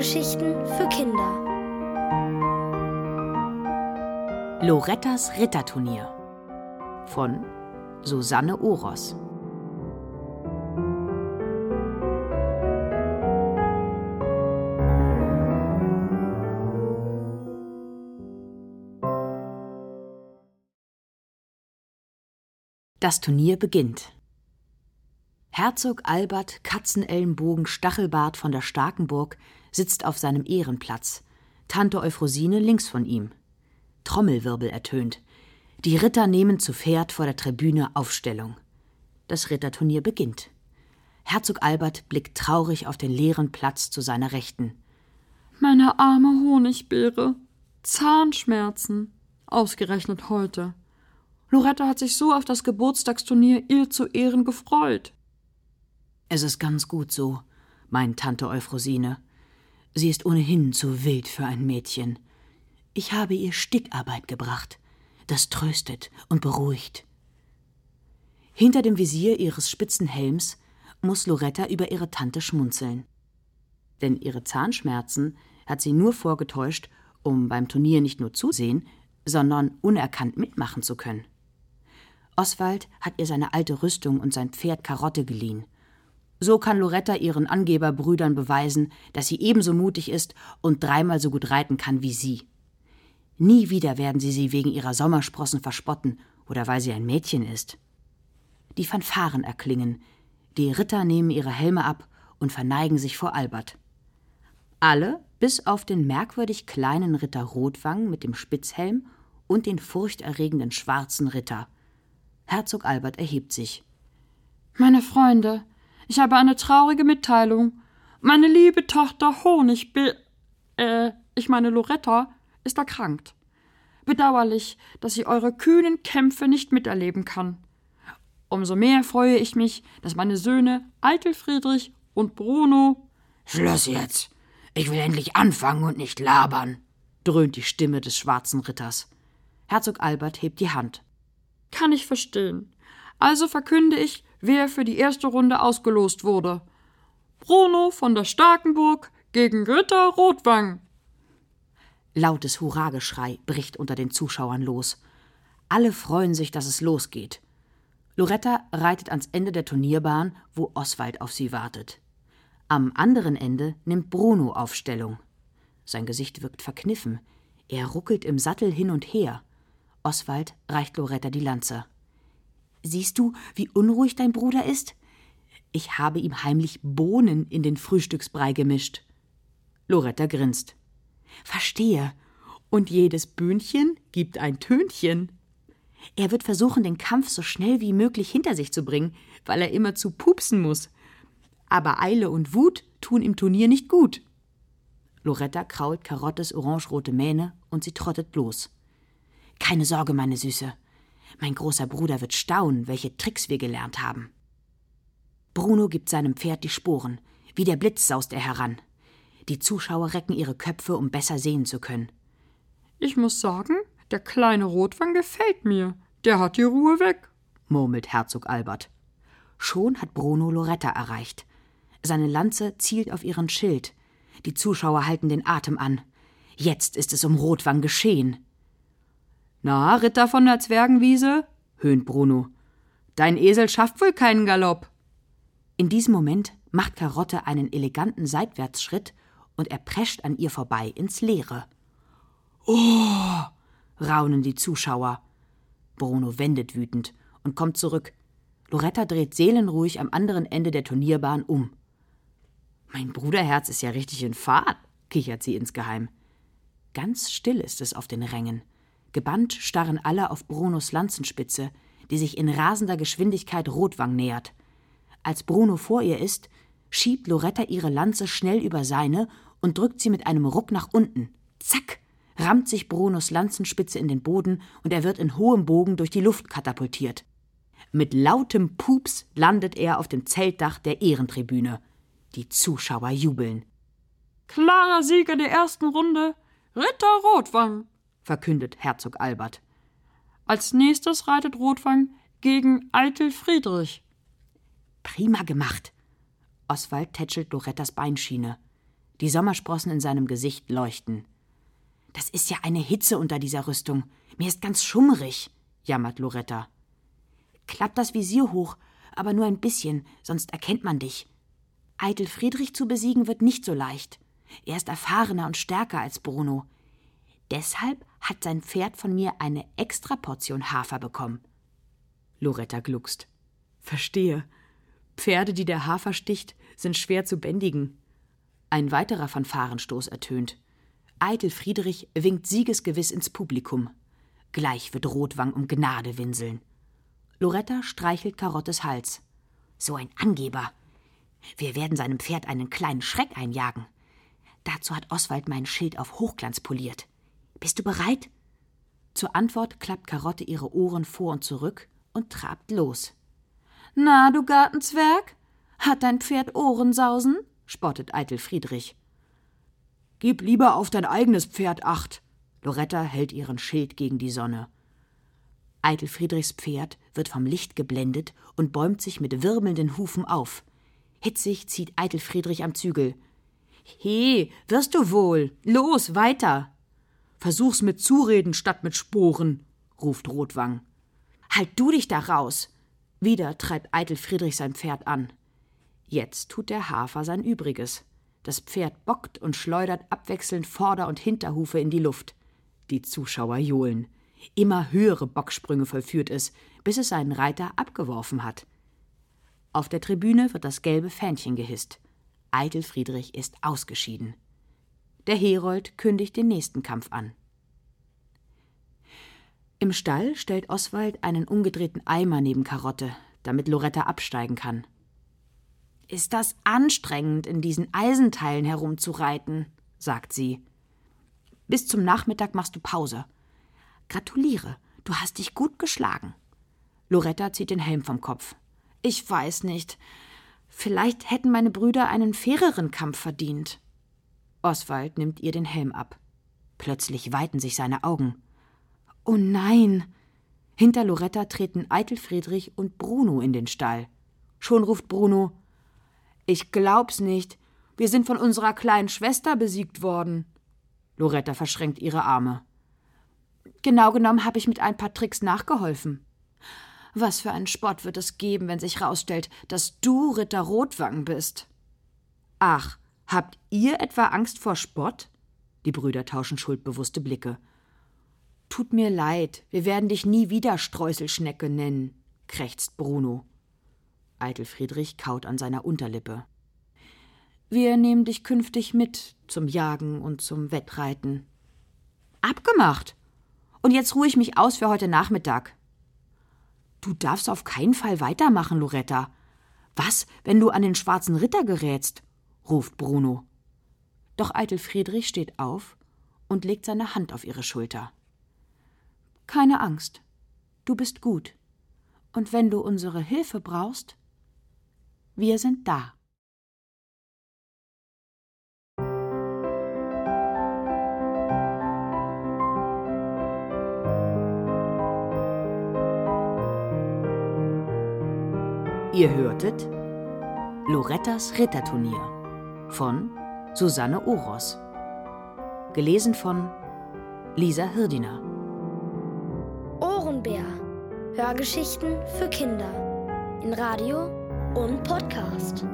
Hörgeschichten für Kinder. Lorettas Ritterturnier von Susanne Oros. Das Turnier beginnt. Herzog Albert Katzenellenbogen Stachelbart von der Starkenburg sitzt auf seinem Ehrenplatz, Tante Euphrosine links von ihm. Trommelwirbel ertönt. Die Ritter nehmen zu Pferd vor der Tribüne Aufstellung. Das Ritterturnier beginnt. Herzog Albert blickt traurig auf den leeren Platz zu seiner Rechten. Meine arme Honigbeere. Zahnschmerzen. Ausgerechnet heute. Loretta hat sich so auf das Geburtstagsturnier ihr zu Ehren gefreut. Es ist ganz gut so, meint Tante Euphrosine. Sie ist ohnehin zu wild für ein Mädchen. Ich habe ihr Stickarbeit gebracht. Das tröstet und beruhigt. Hinter dem Visier ihres spitzen Helms muss Loretta über ihre Tante schmunzeln. Denn ihre Zahnschmerzen hat sie nur vorgetäuscht, um beim Turnier nicht nur zusehen, sondern unerkannt mitmachen zu können. Oswald hat ihr seine alte Rüstung und sein Pferd Karotte geliehen so kann Loretta ihren Angeberbrüdern beweisen, dass sie ebenso mutig ist und dreimal so gut reiten kann wie sie. Nie wieder werden sie sie wegen ihrer Sommersprossen verspotten oder weil sie ein Mädchen ist. Die Fanfaren erklingen, die Ritter nehmen ihre Helme ab und verneigen sich vor Albert. Alle, bis auf den merkwürdig kleinen Ritter Rotwang mit dem Spitzhelm und den furchterregenden schwarzen Ritter. Herzog Albert erhebt sich. Meine Freunde, ich habe eine traurige Mitteilung. Meine liebe Tochter Honigbe äh, ich meine Loretta, ist erkrankt. Bedauerlich, dass sie eure kühnen Kämpfe nicht miterleben kann. Umso mehr freue ich mich, dass meine Söhne Eitel Friedrich und Bruno Schluss jetzt. Ich will endlich anfangen und nicht labern, dröhnt die Stimme des schwarzen Ritters. Herzog Albert hebt die Hand. Kann ich verstehen. Also verkünde ich, wer für die erste Runde ausgelost wurde. Bruno von der Starkenburg gegen Ritter Rotwang. Lautes Hurrageschrei bricht unter den Zuschauern los. Alle freuen sich, dass es losgeht. Loretta reitet ans Ende der Turnierbahn, wo Oswald auf sie wartet. Am anderen Ende nimmt Bruno Aufstellung. Sein Gesicht wirkt verkniffen. Er ruckelt im Sattel hin und her. Oswald reicht Loretta die Lanze. Siehst du, wie unruhig dein Bruder ist? Ich habe ihm heimlich Bohnen in den Frühstücksbrei gemischt. Loretta grinst. Verstehe. Und jedes Bühnchen gibt ein Tönchen. Er wird versuchen, den Kampf so schnell wie möglich hinter sich zu bringen, weil er immer zu pupsen muss. Aber Eile und Wut tun im Turnier nicht gut. Loretta krault Karottes orangerote Mähne und sie trottet los. Keine Sorge, meine Süße. Mein großer Bruder wird staunen, welche Tricks wir gelernt haben. Bruno gibt seinem Pferd die Sporen. Wie der Blitz saust er heran. Die Zuschauer recken ihre Köpfe, um besser sehen zu können. Ich muss sagen, der kleine Rotwang gefällt mir. Der hat die Ruhe weg, murmelt Herzog Albert. Schon hat Bruno Loretta erreicht. Seine Lanze zielt auf ihren Schild. Die Zuschauer halten den Atem an. Jetzt ist es um Rotwang geschehen. Na, Ritter von der Zwergenwiese, höhnt Bruno. Dein Esel schafft wohl keinen Galopp. In diesem Moment macht Karotte einen eleganten Seitwärtsschritt und er prescht an ihr vorbei ins Leere. Oh! raunen die Zuschauer. Bruno wendet wütend und kommt zurück. Loretta dreht seelenruhig am anderen Ende der Turnierbahn um. Mein Bruderherz ist ja richtig in Fahrt, kichert sie insgeheim. Ganz still ist es auf den Rängen. Gebannt starren alle auf Brunos Lanzenspitze, die sich in rasender Geschwindigkeit Rotwang nähert. Als Bruno vor ihr ist, schiebt Loretta ihre Lanze schnell über seine und drückt sie mit einem Ruck nach unten. Zack! rammt sich Brunos Lanzenspitze in den Boden und er wird in hohem Bogen durch die Luft katapultiert. Mit lautem Pups landet er auf dem Zeltdach der Ehrentribüne. Die Zuschauer jubeln. Klarer Sieger der ersten Runde, Ritter Rotwang verkündet Herzog Albert. Als nächstes reitet Rotwang gegen Eitel Friedrich. Prima gemacht. Oswald tätschelt Lorettas Beinschiene. Die Sommersprossen in seinem Gesicht leuchten. Das ist ja eine Hitze unter dieser Rüstung. Mir ist ganz schummrig, jammert Loretta. Klappt das Visier hoch, aber nur ein bisschen, sonst erkennt man dich. Eitel Friedrich zu besiegen wird nicht so leicht. Er ist erfahrener und stärker als Bruno. Deshalb hat sein Pferd von mir eine extra Portion Hafer bekommen. Loretta gluckst. Verstehe. Pferde, die der Hafer sticht, sind schwer zu bändigen. Ein weiterer Fanfarenstoß ertönt. Eitel Friedrich winkt siegesgewiss ins Publikum. Gleich wird Rotwang um Gnade winseln. Loretta streichelt Karottes Hals. So ein Angeber. Wir werden seinem Pferd einen kleinen Schreck einjagen. Dazu hat Oswald mein Schild auf Hochglanz poliert. Bist du bereit? Zur Antwort klappt Karotte ihre Ohren vor und zurück und trabt los. Na, du Gartenzwerg, hat dein Pferd Ohrensausen? spottet Eitel Friedrich. Gib lieber auf dein eigenes Pferd acht. Loretta hält ihren Schild gegen die Sonne. Eitel Friedrichs Pferd wird vom Licht geblendet und bäumt sich mit wirbelnden Hufen auf. Hitzig zieht Eitel Friedrich am Zügel. He, wirst du wohl. Los, weiter. Versuch's mit Zureden statt mit Sporen, ruft Rotwang. Halt du dich da raus. Wieder treibt Eitel Friedrich sein Pferd an. Jetzt tut der Hafer sein Übriges. Das Pferd bockt und schleudert abwechselnd Vorder- und Hinterhufe in die Luft. Die Zuschauer johlen. Immer höhere Bocksprünge vollführt es, bis es seinen Reiter abgeworfen hat. Auf der Tribüne wird das gelbe Fähnchen gehisst. Eitel Friedrich ist ausgeschieden. Der Herold kündigt den nächsten Kampf an. Im Stall stellt Oswald einen umgedrehten Eimer neben Karotte, damit Loretta absteigen kann. Ist das anstrengend, in diesen Eisenteilen herumzureiten, sagt sie. Bis zum Nachmittag machst du Pause. Gratuliere, du hast dich gut geschlagen. Loretta zieht den Helm vom Kopf. Ich weiß nicht. Vielleicht hätten meine Brüder einen faireren Kampf verdient. Oswald nimmt ihr den Helm ab. Plötzlich weiten sich seine Augen. Oh nein! Hinter Loretta treten Eitel Friedrich und Bruno in den Stall. Schon ruft Bruno: Ich glaub's nicht. Wir sind von unserer kleinen Schwester besiegt worden. Loretta verschränkt ihre Arme. Genau genommen habe ich mit ein paar Tricks nachgeholfen. Was für einen Spott wird es geben, wenn sich herausstellt, dass du Ritter Rotwangen bist? Ach, habt ihr etwa Angst vor Spott? Die Brüder tauschen schuldbewusste Blicke. Tut mir leid, wir werden dich nie wieder Streuselschnecke nennen, krächzt Bruno. Eitel Friedrich kaut an seiner Unterlippe. Wir nehmen dich künftig mit zum Jagen und zum Wettreiten. Abgemacht. Und jetzt ruhe ich mich aus für heute Nachmittag. Du darfst auf keinen Fall weitermachen, Loretta. Was, wenn du an den schwarzen Ritter gerätst? Ruft Bruno. Doch Eitel Friedrich steht auf und legt seine Hand auf ihre Schulter. Keine Angst. Du bist gut. Und wenn du unsere Hilfe brauchst, wir sind da. Ihr hörtet Lorettas Ritterturnier von Susanne Oros. Gelesen von Lisa Hirdiner. Ohrenbär. Hörgeschichten für Kinder. In Radio und Podcast.